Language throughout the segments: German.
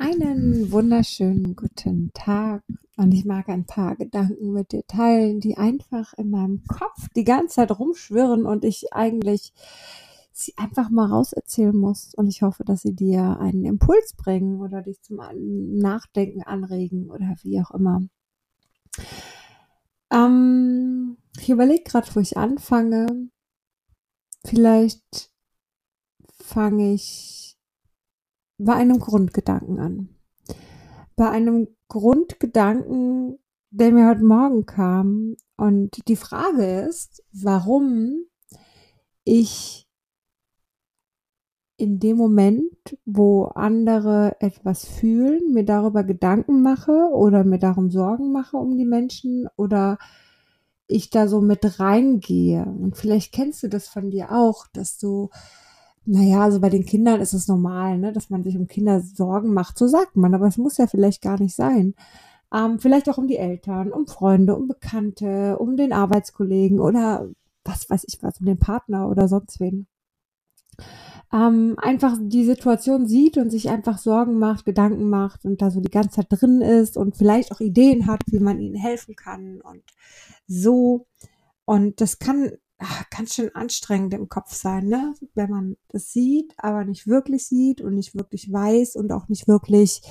Einen wunderschönen guten Tag und ich mag ein paar Gedanken mit dir teilen, die einfach in meinem Kopf die ganze Zeit rumschwirren und ich eigentlich sie einfach mal rauserzählen muss und ich hoffe, dass sie dir einen Impuls bringen oder dich zum Nachdenken anregen oder wie auch immer. Ähm, ich überlege gerade, wo ich anfange. Vielleicht fange ich bei einem Grundgedanken an. Bei einem Grundgedanken, der mir heute Morgen kam. Und die Frage ist, warum ich in dem Moment, wo andere etwas fühlen, mir darüber Gedanken mache oder mir darum Sorgen mache um die Menschen oder ich da so mit reingehe. Und vielleicht kennst du das von dir auch, dass du naja, also bei den Kindern ist es normal, ne, dass man sich um Kinder Sorgen macht. So sagt man, aber es muss ja vielleicht gar nicht sein. Ähm, vielleicht auch um die Eltern, um Freunde, um Bekannte, um den Arbeitskollegen oder was weiß ich was, um den Partner oder sonst wen. Ähm, einfach die Situation sieht und sich einfach Sorgen macht, Gedanken macht und da so die ganze Zeit drin ist und vielleicht auch Ideen hat, wie man ihnen helfen kann und so. Und das kann ach, ganz schön anstrengend im Kopf sein, ne? Wenn man das sieht, aber nicht wirklich sieht und nicht wirklich weiß und auch nicht wirklich,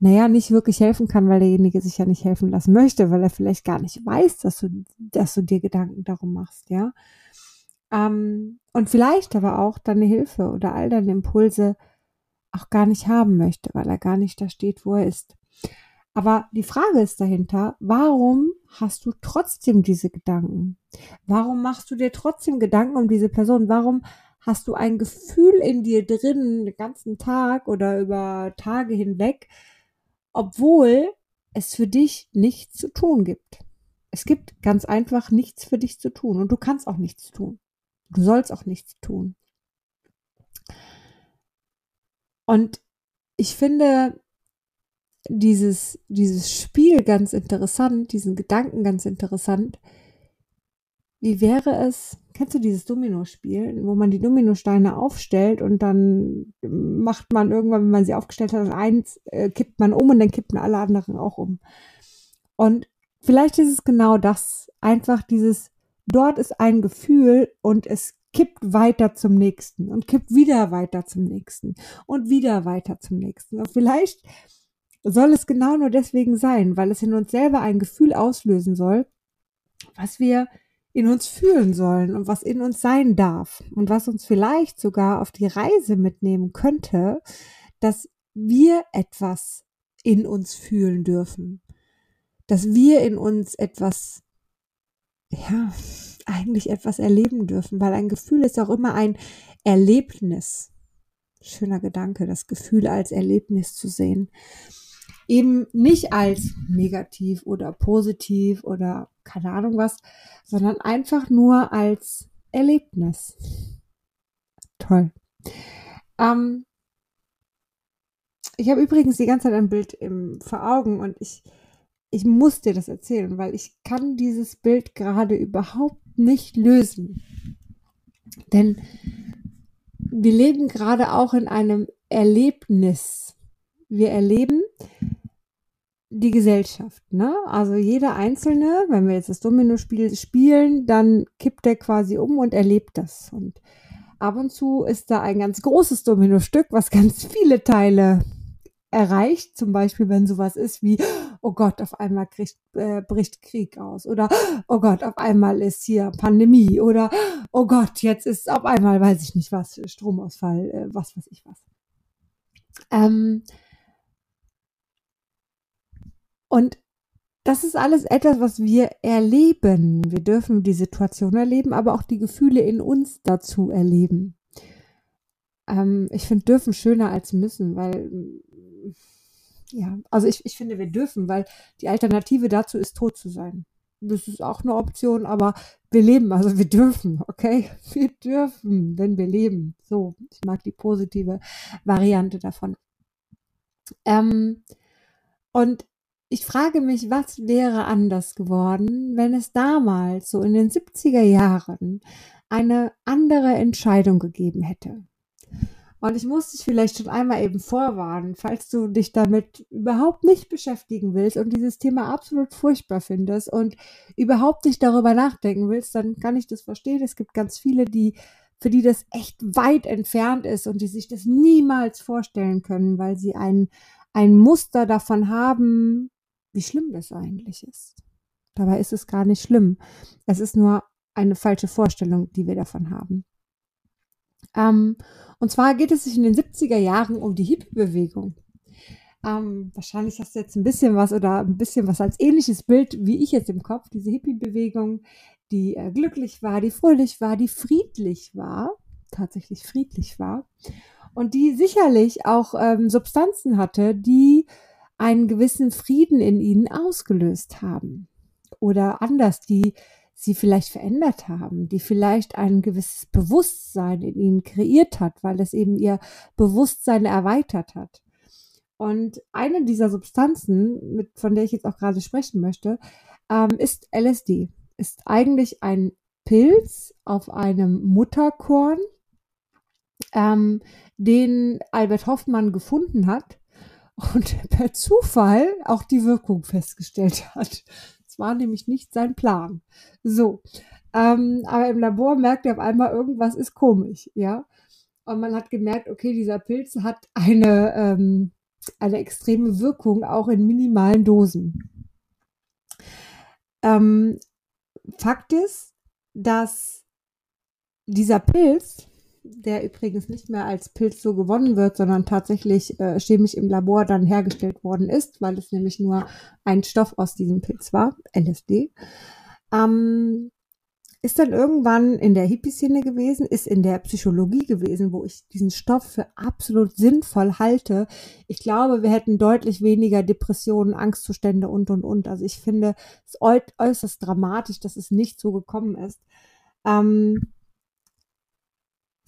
naja, nicht wirklich helfen kann, weil derjenige sich ja nicht helfen lassen möchte, weil er vielleicht gar nicht weiß, dass du, dass du dir Gedanken darum machst, ja. Ähm, und vielleicht aber auch deine Hilfe oder all deine Impulse auch gar nicht haben möchte, weil er gar nicht da steht, wo er ist. Aber die Frage ist dahinter, warum hast du trotzdem diese Gedanken? Warum machst du dir trotzdem Gedanken um diese Person? Warum hast du ein Gefühl in dir drin den ganzen Tag oder über Tage hinweg, obwohl es für dich nichts zu tun gibt? Es gibt ganz einfach nichts für dich zu tun und du kannst auch nichts tun. Du sollst auch nichts tun. Und ich finde, dieses, dieses Spiel ganz interessant, diesen Gedanken ganz interessant. Wie wäre es, kennst du dieses Domino-Spiel, wo man die Dominosteine aufstellt und dann macht man irgendwann, wenn man sie aufgestellt hat, eins äh, kippt man um und dann kippen alle anderen auch um. Und vielleicht ist es genau das, einfach dieses, dort ist ein Gefühl und es kippt weiter zum nächsten und kippt wieder weiter zum nächsten und wieder weiter zum nächsten. Und vielleicht soll es genau nur deswegen sein, weil es in uns selber ein Gefühl auslösen soll, was wir in uns fühlen sollen und was in uns sein darf und was uns vielleicht sogar auf die Reise mitnehmen könnte, dass wir etwas in uns fühlen dürfen, dass wir in uns etwas, ja, eigentlich etwas erleben dürfen, weil ein Gefühl ist auch immer ein Erlebnis. Schöner Gedanke, das Gefühl als Erlebnis zu sehen eben nicht als negativ oder positiv oder keine Ahnung was, sondern einfach nur als Erlebnis. Toll. Ähm, ich habe übrigens die ganze Zeit ein Bild im, vor Augen und ich, ich muss dir das erzählen, weil ich kann dieses Bild gerade überhaupt nicht lösen. Denn wir leben gerade auch in einem Erlebnis. Wir erleben, die Gesellschaft, ne? Also jeder Einzelne, wenn wir jetzt das Domino-Spiel spielen, dann kippt der quasi um und erlebt das. Und ab und zu ist da ein ganz großes Domino-Stück, was ganz viele Teile erreicht. Zum Beispiel, wenn sowas ist wie, oh Gott, auf einmal kriegt, äh, bricht Krieg aus. Oder, oh Gott, auf einmal ist hier Pandemie. Oder, oh Gott, jetzt ist auf einmal, weiß ich nicht was, Stromausfall, äh, was weiß ich was. Ähm, und das ist alles etwas, was wir erleben. Wir dürfen die Situation erleben, aber auch die Gefühle in uns dazu erleben. Ähm, ich finde dürfen schöner als müssen, weil, ja, also ich, ich finde, wir dürfen, weil die Alternative dazu ist, tot zu sein. Das ist auch eine Option, aber wir leben, also wir dürfen, okay? Wir dürfen, wenn wir leben. So, ich mag die positive Variante davon. Ähm, und ich frage mich, was wäre anders geworden, wenn es damals, so in den 70er Jahren, eine andere Entscheidung gegeben hätte. Und ich muss dich vielleicht schon einmal eben vorwarnen, falls du dich damit überhaupt nicht beschäftigen willst und dieses Thema absolut furchtbar findest und überhaupt nicht darüber nachdenken willst, dann kann ich das verstehen. Es gibt ganz viele, die, für die das echt weit entfernt ist und die sich das niemals vorstellen können, weil sie ein, ein Muster davon haben, wie schlimm das eigentlich ist. Dabei ist es gar nicht schlimm. Es ist nur eine falsche Vorstellung, die wir davon haben. Ähm, und zwar geht es sich in den 70er Jahren um die Hippie-Bewegung. Ähm, wahrscheinlich hast du jetzt ein bisschen was oder ein bisschen was als ähnliches Bild wie ich jetzt im Kopf. Diese Hippie-Bewegung, die äh, glücklich war, die fröhlich war, die friedlich war, tatsächlich friedlich war und die sicherlich auch ähm, Substanzen hatte, die einen gewissen Frieden in ihnen ausgelöst haben. Oder anders, die sie vielleicht verändert haben, die vielleicht ein gewisses Bewusstsein in ihnen kreiert hat, weil es eben ihr Bewusstsein erweitert hat. Und eine dieser Substanzen, mit, von der ich jetzt auch gerade sprechen möchte, ähm, ist LSD. Ist eigentlich ein Pilz auf einem Mutterkorn, ähm, den Albert Hoffmann gefunden hat und per Zufall auch die Wirkung festgestellt hat war nämlich nicht sein Plan. So. Ähm, aber im Labor merkt er auf einmal, irgendwas ist komisch, ja. Und man hat gemerkt, okay, dieser Pilz hat eine, ähm, eine extreme Wirkung, auch in minimalen Dosen. Ähm, Fakt ist, dass dieser Pilz der übrigens nicht mehr als Pilz so gewonnen wird, sondern tatsächlich äh, chemisch im Labor dann hergestellt worden ist, weil es nämlich nur ein Stoff aus diesem Pilz war, LSD. Ähm, ist dann irgendwann in der Hippie-Szene gewesen, ist in der Psychologie gewesen, wo ich diesen Stoff für absolut sinnvoll halte. Ich glaube, wir hätten deutlich weniger Depressionen, Angstzustände und, und, und. Also ich finde es äußerst dramatisch, dass es nicht so gekommen ist. Ähm,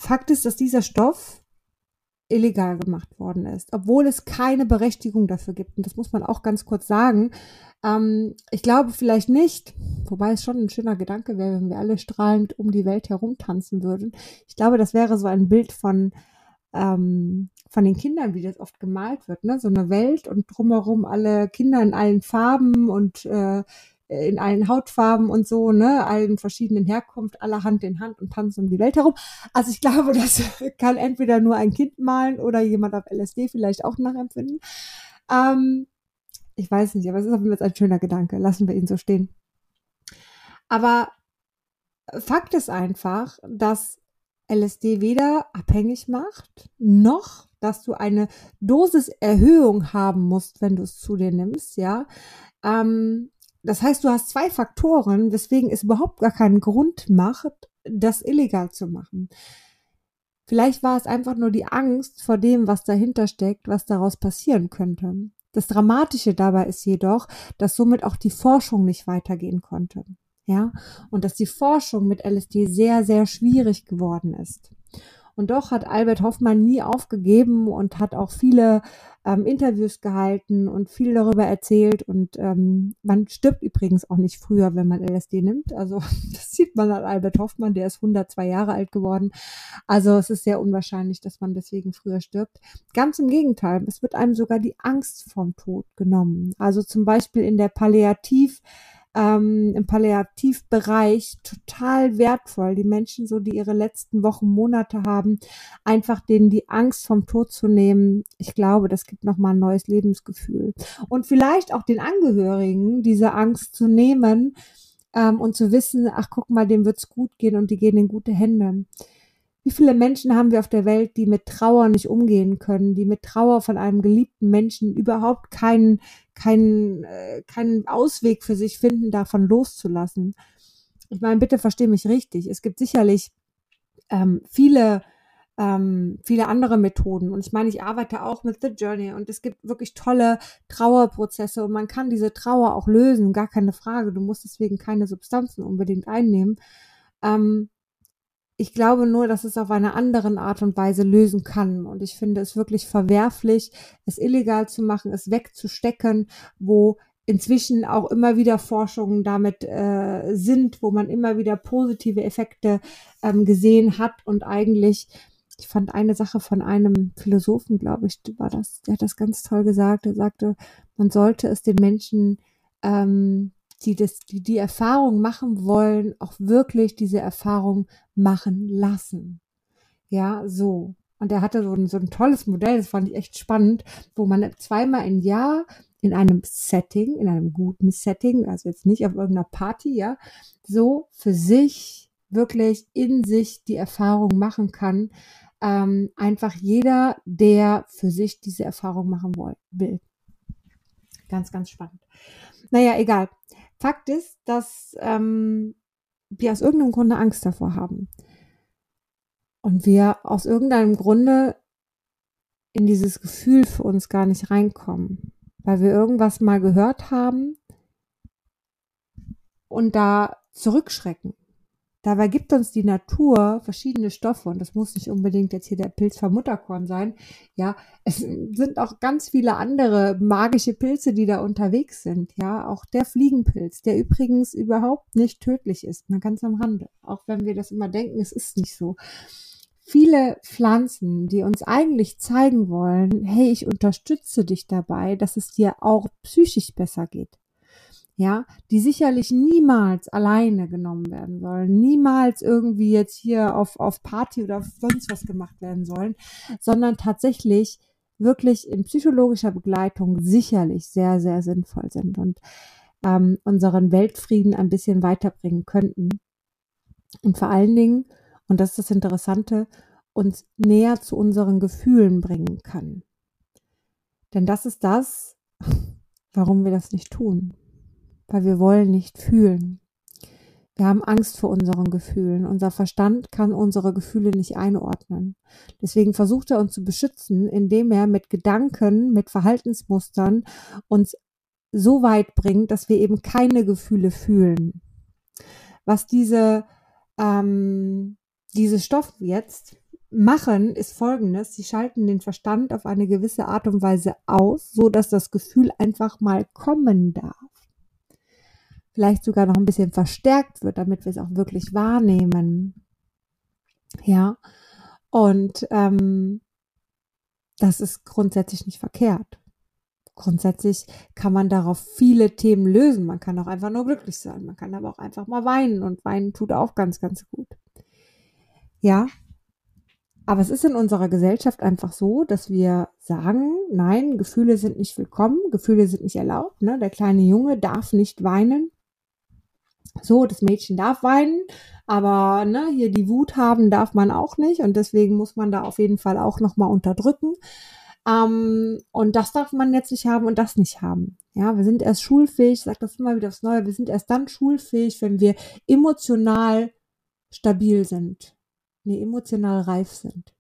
Fakt ist, dass dieser Stoff illegal gemacht worden ist, obwohl es keine Berechtigung dafür gibt. Und das muss man auch ganz kurz sagen. Ähm, ich glaube vielleicht nicht, wobei es schon ein schöner Gedanke wäre, wenn wir alle strahlend um die Welt herumtanzen würden. Ich glaube, das wäre so ein Bild von, ähm, von den Kindern, wie das oft gemalt wird. Ne? So eine Welt und drumherum alle Kinder in allen Farben und äh, in allen Hautfarben und so, ne, allen verschiedenen Herkunft, alle Hand in Hand und tanzen um die Welt herum. Also ich glaube, das kann entweder nur ein Kind malen oder jemand auf LSD vielleicht auch nachempfinden. Ähm, ich weiß nicht, aber es ist auf jeden Fall ein schöner Gedanke. Lassen wir ihn so stehen. Aber Fakt ist einfach, dass LSD weder abhängig macht, noch dass du eine Dosiserhöhung haben musst, wenn du es zu dir nimmst, ja. Ähm, das heißt, du hast zwei Faktoren, weswegen es überhaupt gar keinen Grund macht, das illegal zu machen. Vielleicht war es einfach nur die Angst vor dem, was dahinter steckt, was daraus passieren könnte. Das Dramatische dabei ist jedoch, dass somit auch die Forschung nicht weitergehen konnte. Ja, und dass die Forschung mit LSD sehr, sehr schwierig geworden ist. Und doch hat Albert Hoffmann nie aufgegeben und hat auch viele ähm, Interviews gehalten und viel darüber erzählt. Und ähm, man stirbt übrigens auch nicht früher, wenn man LSD nimmt. Also das sieht man an Albert Hoffmann, der ist 102 Jahre alt geworden. Also es ist sehr unwahrscheinlich, dass man deswegen früher stirbt. Ganz im Gegenteil, es wird einem sogar die Angst vom Tod genommen. Also zum Beispiel in der Palliativ- ähm, im Palliativbereich total wertvoll. Die Menschen, so die ihre letzten Wochen, Monate haben, einfach denen die Angst vom Tod zu nehmen. Ich glaube, das gibt nochmal ein neues Lebensgefühl. Und vielleicht auch den Angehörigen diese Angst zu nehmen ähm, und zu wissen, ach guck mal, dem wird's gut gehen und die gehen in gute Hände. Wie viele Menschen haben wir auf der Welt, die mit Trauer nicht umgehen können, die mit Trauer von einem geliebten Menschen überhaupt keinen, keinen, äh, keinen Ausweg für sich finden, davon loszulassen? Ich meine, bitte versteh mich richtig. Es gibt sicherlich ähm, viele, ähm, viele andere Methoden. Und ich meine, ich arbeite auch mit The Journey und es gibt wirklich tolle Trauerprozesse und man kann diese Trauer auch lösen, gar keine Frage. Du musst deswegen keine Substanzen unbedingt einnehmen. Ähm, ich glaube nur, dass es auf eine andere Art und Weise lösen kann. Und ich finde es wirklich verwerflich, es illegal zu machen, es wegzustecken, wo inzwischen auch immer wieder Forschungen damit äh, sind, wo man immer wieder positive Effekte ähm, gesehen hat und eigentlich ich fand eine Sache von einem Philosophen, glaube ich, war das, der hat das ganz toll gesagt. Er sagte, man sollte es den Menschen, ähm, die das, die die Erfahrung machen wollen, auch wirklich diese Erfahrung machen lassen. Ja, so. Und er hatte so ein, so ein tolles Modell, das fand ich echt spannend, wo man zweimal im Jahr in einem Setting, in einem guten Setting, also jetzt nicht auf irgendeiner Party, ja, so für sich wirklich in sich die Erfahrung machen kann. Ähm, einfach jeder, der für sich diese Erfahrung machen will. Ganz, ganz spannend. Naja, egal. Fakt ist, dass ähm, wir aus irgendeinem Grunde Angst davor haben. Und wir aus irgendeinem Grunde in dieses Gefühl für uns gar nicht reinkommen weil wir irgendwas mal gehört haben und da zurückschrecken. Dabei gibt uns die Natur verschiedene Stoffe und das muss nicht unbedingt jetzt hier der Pilz vom Mutterkorn sein. Ja, es sind auch ganz viele andere magische Pilze, die da unterwegs sind. Ja, auch der Fliegenpilz, der übrigens überhaupt nicht tödlich ist, mal ganz am Rande. Auch wenn wir das immer denken, es ist nicht so viele Pflanzen, die uns eigentlich zeigen wollen, hey, ich unterstütze dich dabei, dass es dir auch psychisch besser geht. Ja, die sicherlich niemals alleine genommen werden sollen, niemals irgendwie jetzt hier auf, auf Party oder sonst was gemacht werden sollen, sondern tatsächlich wirklich in psychologischer Begleitung sicherlich sehr, sehr sinnvoll sind und ähm, unseren Weltfrieden ein bisschen weiterbringen könnten. Und vor allen Dingen und das ist das Interessante, uns näher zu unseren Gefühlen bringen kann. Denn das ist das, warum wir das nicht tun. Weil wir wollen nicht fühlen. Wir haben Angst vor unseren Gefühlen. Unser Verstand kann unsere Gefühle nicht einordnen. Deswegen versucht er uns zu beschützen, indem er mit Gedanken, mit Verhaltensmustern uns so weit bringt, dass wir eben keine Gefühle fühlen. Was diese ähm, diese Stoffe jetzt machen, ist folgendes. Sie schalten den Verstand auf eine gewisse Art und Weise aus, so dass das Gefühl einfach mal kommen darf. Vielleicht sogar noch ein bisschen verstärkt wird, damit wir es auch wirklich wahrnehmen. Ja. Und ähm, das ist grundsätzlich nicht verkehrt. Grundsätzlich kann man darauf viele Themen lösen. Man kann auch einfach nur glücklich sein. Man kann aber auch einfach mal weinen und weinen tut auch ganz, ganz gut. Ja. Aber es ist in unserer Gesellschaft einfach so, dass wir sagen, nein, Gefühle sind nicht willkommen, Gefühle sind nicht erlaubt. Ne? Der kleine Junge darf nicht weinen. So, das Mädchen darf weinen, aber ne, hier die Wut haben darf man auch nicht und deswegen muss man da auf jeden Fall auch nochmal unterdrücken. Ähm, und das darf man jetzt nicht haben und das nicht haben. Ja, wir sind erst schulfähig, ich sage das immer wieder aufs Neue, wir sind erst dann schulfähig, wenn wir emotional stabil sind nee, emotional reif sind.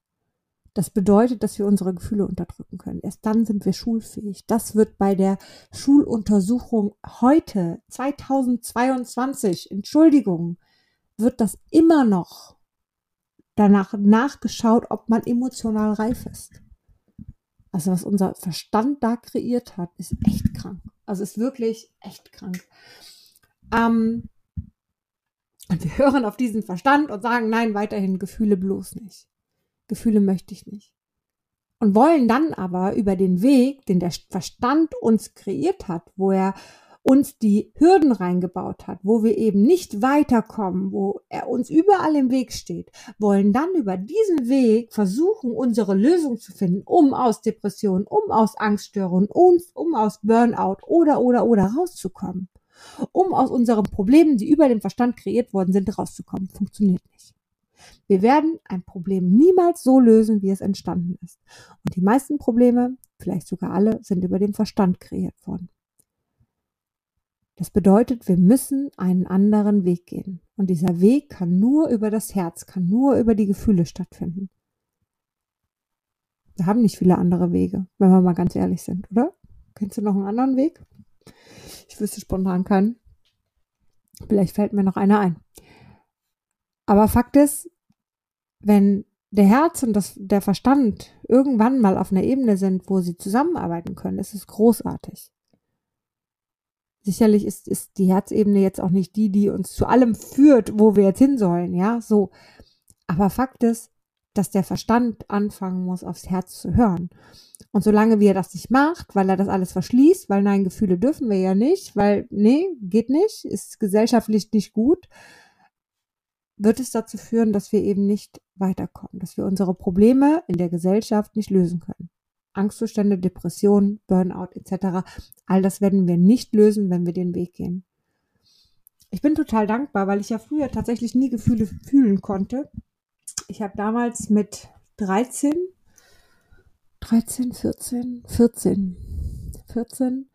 Das bedeutet, dass wir unsere Gefühle unterdrücken können. Erst dann sind wir schulfähig. Das wird bei der Schuluntersuchung heute, 2022, Entschuldigung, wird das immer noch danach nachgeschaut, ob man emotional reif ist. Also was unser Verstand da kreiert hat, ist echt krank. Also ist wirklich echt krank. Ähm, und wir hören auf diesen Verstand und sagen, nein, weiterhin Gefühle bloß nicht. Gefühle möchte ich nicht. Und wollen dann aber über den Weg, den der Verstand uns kreiert hat, wo er uns die Hürden reingebaut hat, wo wir eben nicht weiterkommen, wo er uns überall im Weg steht, wollen dann über diesen Weg versuchen, unsere Lösung zu finden, um aus Depressionen, um aus Angststörungen, um, um aus Burnout oder, oder, oder rauszukommen um aus unseren Problemen, die über dem Verstand kreiert worden sind, rauszukommen. Funktioniert nicht. Wir werden ein Problem niemals so lösen, wie es entstanden ist. Und die meisten Probleme, vielleicht sogar alle, sind über den Verstand kreiert worden. Das bedeutet, wir müssen einen anderen Weg gehen. Und dieser Weg kann nur über das Herz, kann nur über die Gefühle stattfinden. Wir haben nicht viele andere Wege, wenn wir mal ganz ehrlich sind, oder? Kennst du noch einen anderen Weg? Ich wüsste spontan keinen. Vielleicht fällt mir noch einer ein. Aber Fakt ist, wenn der Herz und das, der Verstand irgendwann mal auf einer Ebene sind, wo sie zusammenarbeiten können, ist es großartig. Sicherlich ist, ist die Herzebene jetzt auch nicht die, die uns zu allem führt, wo wir jetzt hin sollen, ja, so. Aber Fakt ist, dass der Verstand anfangen muss, aufs Herz zu hören. Und solange wie er das nicht macht, weil er das alles verschließt, weil nein, Gefühle dürfen wir ja nicht, weil nee, geht nicht, ist gesellschaftlich nicht gut, wird es dazu führen, dass wir eben nicht weiterkommen, dass wir unsere Probleme in der Gesellschaft nicht lösen können. Angstzustände, Depressionen, Burnout etc. All das werden wir nicht lösen, wenn wir den Weg gehen. Ich bin total dankbar, weil ich ja früher tatsächlich nie Gefühle fühlen konnte. Ich habe damals mit 13, 13, 14, 14, 14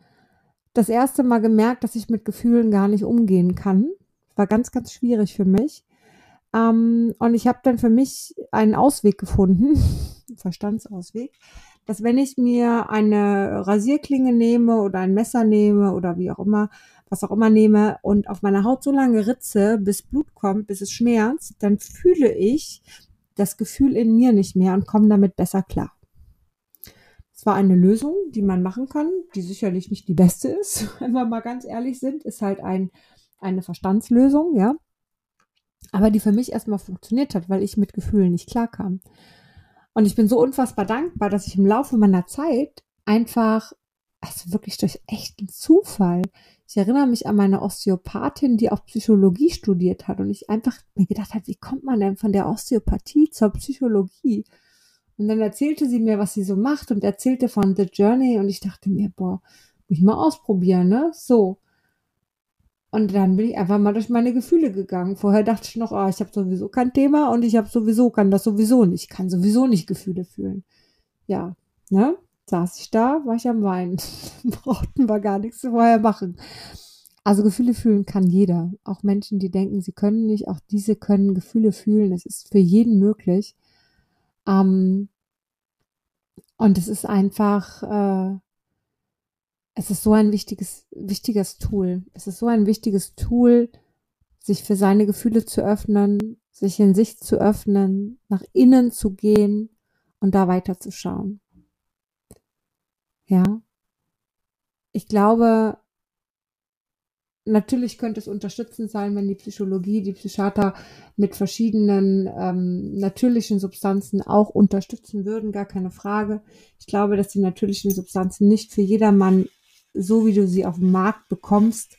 das erste Mal gemerkt, dass ich mit Gefühlen gar nicht umgehen kann. War ganz, ganz schwierig für mich. Ähm, und ich habe dann für mich einen Ausweg gefunden, Verstandsausweg, dass wenn ich mir eine Rasierklinge nehme oder ein Messer nehme oder wie auch immer, was auch immer nehme und auf meiner Haut so lange ritze, bis Blut kommt, bis es schmerzt, dann fühle ich das Gefühl in mir nicht mehr und komme damit besser klar. Es war eine Lösung, die man machen kann, die sicherlich nicht die beste ist, wenn wir mal ganz ehrlich sind, ist halt ein, eine Verstandslösung, ja aber die für mich erstmal funktioniert hat, weil ich mit Gefühlen nicht klarkam. Und ich bin so unfassbar dankbar, dass ich im Laufe meiner Zeit einfach, also wirklich durch echten Zufall, ich erinnere mich an meine Osteopathin, die auch Psychologie studiert hat und ich einfach mir gedacht habe, wie kommt man denn von der Osteopathie zur Psychologie? Und dann erzählte sie mir, was sie so macht und erzählte von The Journey und ich dachte mir, boah, muss ich mal ausprobieren, ne? So. Und dann bin ich einfach mal durch meine Gefühle gegangen. Vorher dachte ich noch, oh, ich habe sowieso kein Thema und ich habe sowieso, kann das sowieso nicht. Ich kann sowieso nicht Gefühle fühlen. Ja, ne? Saß ich da, war ich am Weinen. Brauchten wir gar nichts vorher machen. Also Gefühle fühlen kann jeder. Auch Menschen, die denken, sie können nicht, auch diese können Gefühle fühlen. Es ist für jeden möglich. Ähm, und es ist einfach, äh, es ist so ein wichtiges, wichtiges Tool. Es ist so ein wichtiges Tool, sich für seine Gefühle zu öffnen, sich in sich zu öffnen, nach innen zu gehen und da weiterzuschauen. Ja. Ich glaube, natürlich könnte es unterstützend sein, wenn die Psychologie, die Psychiater mit verschiedenen ähm, natürlichen Substanzen auch unterstützen würden, gar keine Frage. Ich glaube, dass die natürlichen Substanzen nicht für jedermann so wie du sie auf dem Markt bekommst,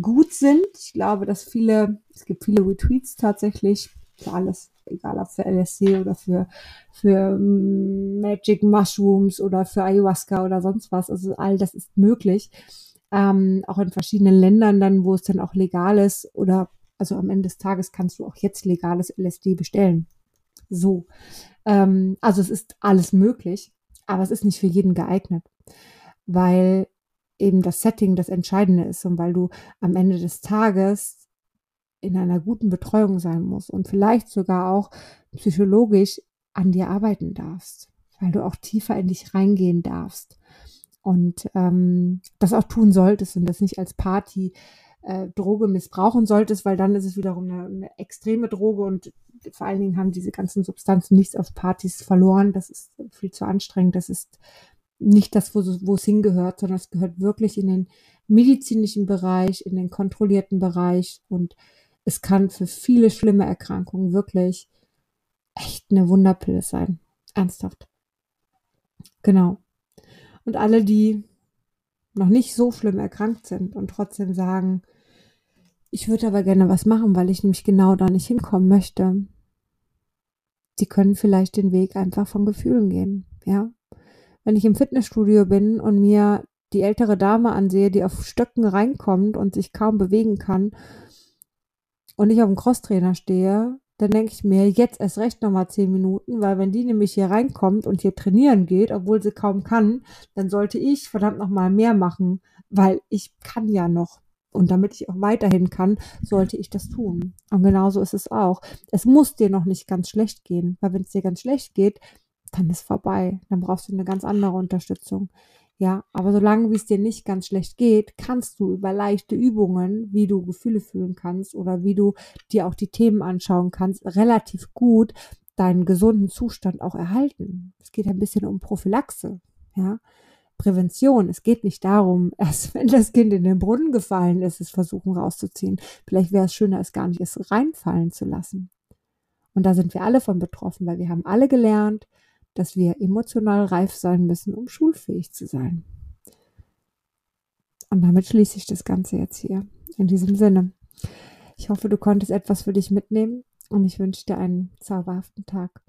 gut sind. Ich glaube, dass viele, es gibt viele Retweets tatsächlich für alles, egal ob für LSD oder für, für Magic Mushrooms oder für Ayahuasca oder sonst was. Also all das ist möglich. Ähm, auch in verschiedenen Ländern dann, wo es dann auch legal ist oder also am Ende des Tages kannst du auch jetzt legales LSD bestellen. So. Ähm, also es ist alles möglich, aber es ist nicht für jeden geeignet, weil eben das Setting das Entscheidende ist und weil du am Ende des Tages in einer guten Betreuung sein musst und vielleicht sogar auch psychologisch an dir arbeiten darfst, weil du auch tiefer in dich reingehen darfst und ähm, das auch tun solltest und das nicht als Party äh, Droge missbrauchen solltest, weil dann ist es wiederum eine, eine extreme Droge und vor allen Dingen haben diese ganzen Substanzen nichts auf Partys verloren. Das ist viel zu anstrengend. Das ist nicht das, wo, es hingehört, sondern es gehört wirklich in den medizinischen Bereich, in den kontrollierten Bereich und es kann für viele schlimme Erkrankungen wirklich echt eine Wunderpille sein. Ernsthaft. Genau. Und alle, die noch nicht so schlimm erkrankt sind und trotzdem sagen, ich würde aber gerne was machen, weil ich nämlich genau da nicht hinkommen möchte. Die können vielleicht den Weg einfach von Gefühlen gehen, ja wenn ich im Fitnessstudio bin und mir die ältere Dame ansehe, die auf Stöcken reinkommt und sich kaum bewegen kann und ich auf dem Crosstrainer stehe, dann denke ich mir, jetzt erst recht nochmal zehn Minuten, weil wenn die nämlich hier reinkommt und hier trainieren geht, obwohl sie kaum kann, dann sollte ich verdammt nochmal mehr machen, weil ich kann ja noch. Und damit ich auch weiterhin kann, sollte ich das tun. Und genauso ist es auch. Es muss dir noch nicht ganz schlecht gehen, weil wenn es dir ganz schlecht geht, dann ist vorbei. Dann brauchst du eine ganz andere Unterstützung. Ja, aber solange wie es dir nicht ganz schlecht geht, kannst du über leichte Übungen, wie du Gefühle fühlen kannst oder wie du dir auch die Themen anschauen kannst, relativ gut deinen gesunden Zustand auch erhalten. Es geht ein bisschen um Prophylaxe, ja. Prävention. Es geht nicht darum, erst wenn das Kind in den Brunnen gefallen ist, es versuchen rauszuziehen. Vielleicht wäre es schöner, es gar nicht erst reinfallen zu lassen. Und da sind wir alle von betroffen, weil wir haben alle gelernt, dass wir emotional reif sein müssen, um schulfähig zu sein. Und damit schließe ich das Ganze jetzt hier. In diesem Sinne. Ich hoffe, du konntest etwas für dich mitnehmen und ich wünsche dir einen zauberhaften Tag.